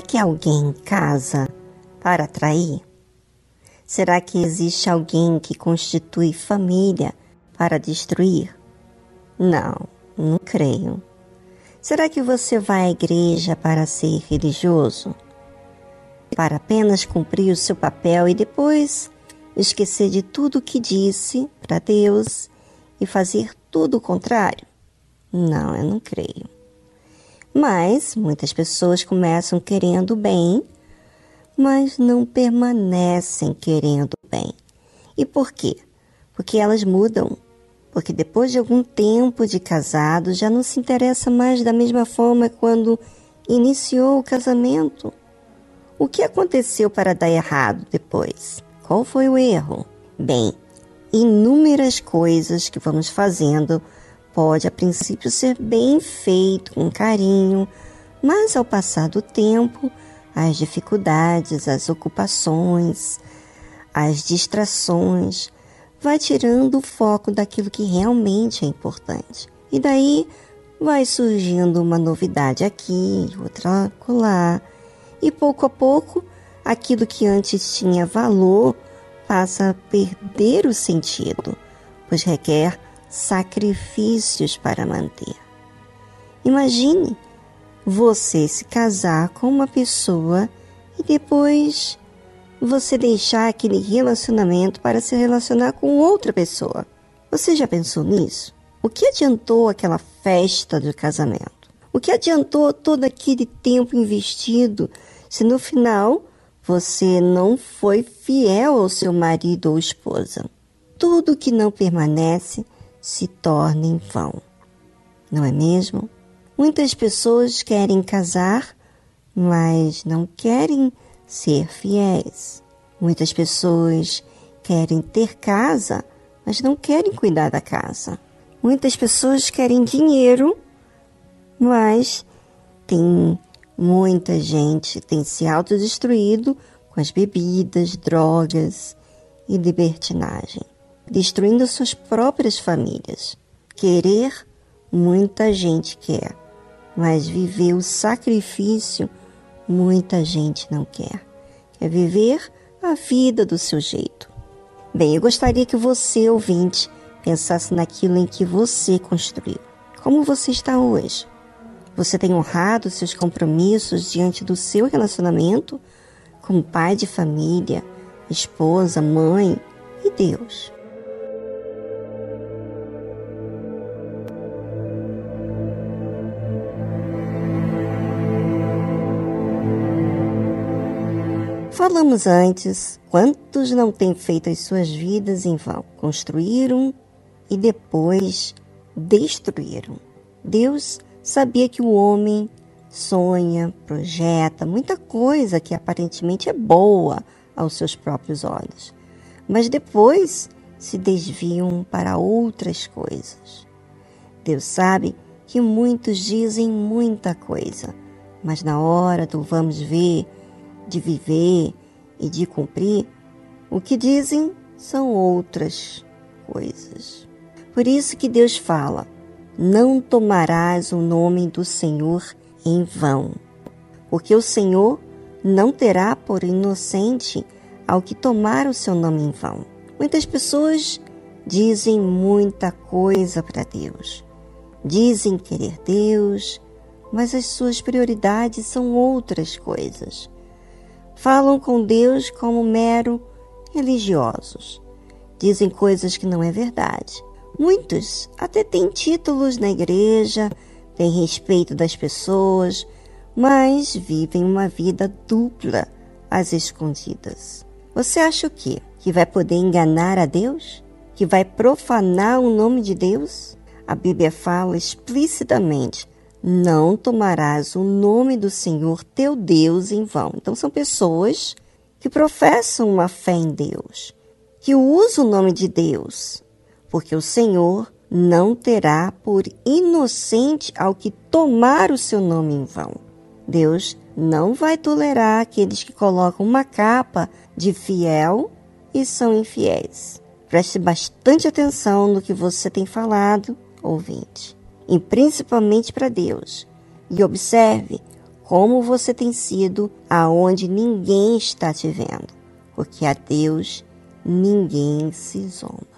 que alguém casa para atrair? Será que existe alguém que constitui família para destruir? Não, não creio. Será que você vai à igreja para ser religioso? Para apenas cumprir o seu papel e depois esquecer de tudo o que disse para Deus e fazer tudo o contrário? Não, eu não creio. Mas muitas pessoas começam querendo bem, mas não permanecem querendo bem. E por quê? Porque elas mudam. Porque depois de algum tempo de casado já não se interessa mais da mesma forma quando iniciou o casamento. O que aconteceu para dar errado depois? Qual foi o erro? Bem, inúmeras coisas que vamos fazendo pode a princípio ser bem feito com carinho, mas ao passar do tempo, as dificuldades, as ocupações, as distrações, vai tirando o foco daquilo que realmente é importante. E daí vai surgindo uma novidade aqui, outra lá, e pouco a pouco aquilo que antes tinha valor passa a perder o sentido, pois requer sacrifícios para manter. Imagine você se casar com uma pessoa e depois você deixar aquele relacionamento para se relacionar com outra pessoa. Você já pensou nisso? O que adiantou aquela festa do casamento? O que adiantou todo aquele tempo investido se no final você não foi fiel ao seu marido ou esposa? Tudo que não permanece se torna em vão. Não é mesmo? Muitas pessoas querem casar, mas não querem ser fiéis. Muitas pessoas querem ter casa, mas não querem cuidar da casa. Muitas pessoas querem dinheiro, mas tem muita gente tem se autodestruído com as bebidas, drogas e libertinagem destruindo suas próprias famílias. Querer, muita gente quer, mas viver o sacrifício, muita gente não quer. Quer viver a vida do seu jeito. Bem, eu gostaria que você, ouvinte, pensasse naquilo em que você construiu. Como você está hoje? Você tem honrado seus compromissos diante do seu relacionamento como pai de família, esposa, mãe e Deus? Falamos antes, quantos não têm feito as suas vidas em vão? Construíram e depois destruíram. Deus sabia que o homem sonha, projeta muita coisa que aparentemente é boa aos seus próprios olhos, mas depois se desviam para outras coisas. Deus sabe que muitos dizem muita coisa, mas na hora do vamos ver, de viver e de cumprir, o que dizem são outras coisas. Por isso que Deus fala: não tomarás o nome do Senhor em vão, porque o Senhor não terá por inocente ao que tomar o seu nome em vão. Muitas pessoas dizem muita coisa para Deus, dizem querer Deus, mas as suas prioridades são outras coisas falam com Deus como mero religiosos. Dizem coisas que não é verdade. Muitos até têm títulos na igreja, têm respeito das pessoas, mas vivem uma vida dupla às escondidas. Você acha o quê? Que vai poder enganar a Deus? Que vai profanar o nome de Deus? A Bíblia fala explicitamente não tomarás o nome do Senhor teu Deus em vão. Então, são pessoas que professam uma fé em Deus, que usam o nome de Deus, porque o Senhor não terá por inocente ao que tomar o seu nome em vão. Deus não vai tolerar aqueles que colocam uma capa de fiel e são infiéis. Preste bastante atenção no que você tem falado, ouvinte e principalmente para Deus. E observe como você tem sido aonde ninguém está te vendo, porque a Deus ninguém se zomba.